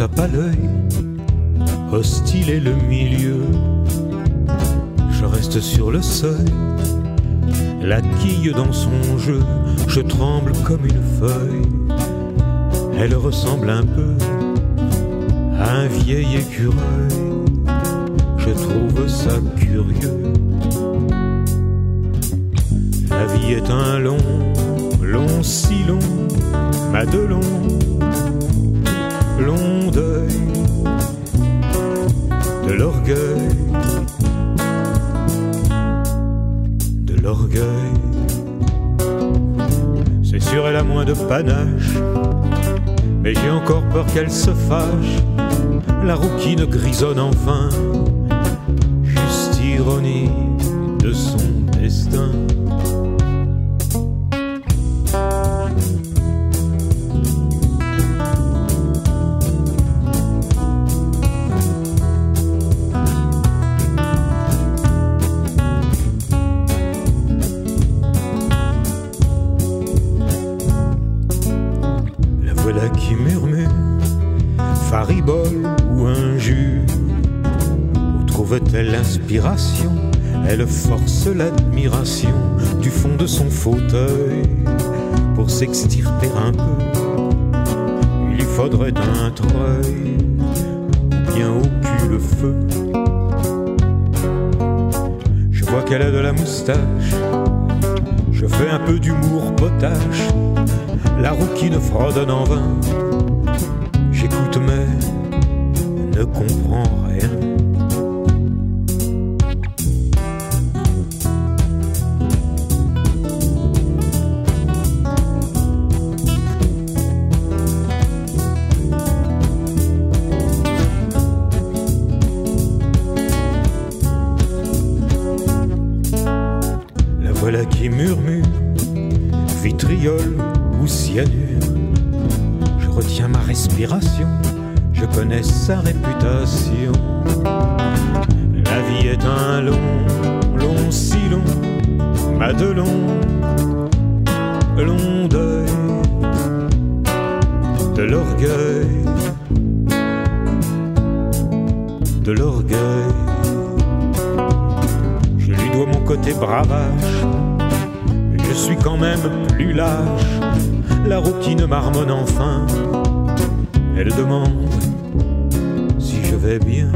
tape à l'œil, hostile est le milieu. Je reste sur le seuil, la quille dans son jeu, je tremble comme une feuille. Elle ressemble un peu à un vieil écureuil, je trouve ça curieux. La vie est un long, long, si long, Madelon, long de l'orgueil. C'est sûr, elle a moins de panache, mais j'ai encore peur qu'elle se fâche. La rouquine grisonne enfin, juste ironie de son destin. Qui murmure, faribole ou injure. Où trouve-t-elle l'inspiration? Elle force l'admiration du fond de son fauteuil pour s'extirper un peu. Il lui faudrait un treuil ou bien au cul le feu. Je vois qu'elle a de la moustache. Je fais un peu d'humour potache. La rouquine fredonne en vain. J'écoute mais ne comprends rien. La voilà qui murmure, vitriol ou cyanure. Je retiens ma respiration, je connais sa réputation. La vie est un long, long, si long, Madelon, long deuil de l'orgueil, de l'orgueil. Je lui dois mon côté bravache, je suis quand même plus lâche. La rouquine marmonne enfin, elle demande si je vais bien.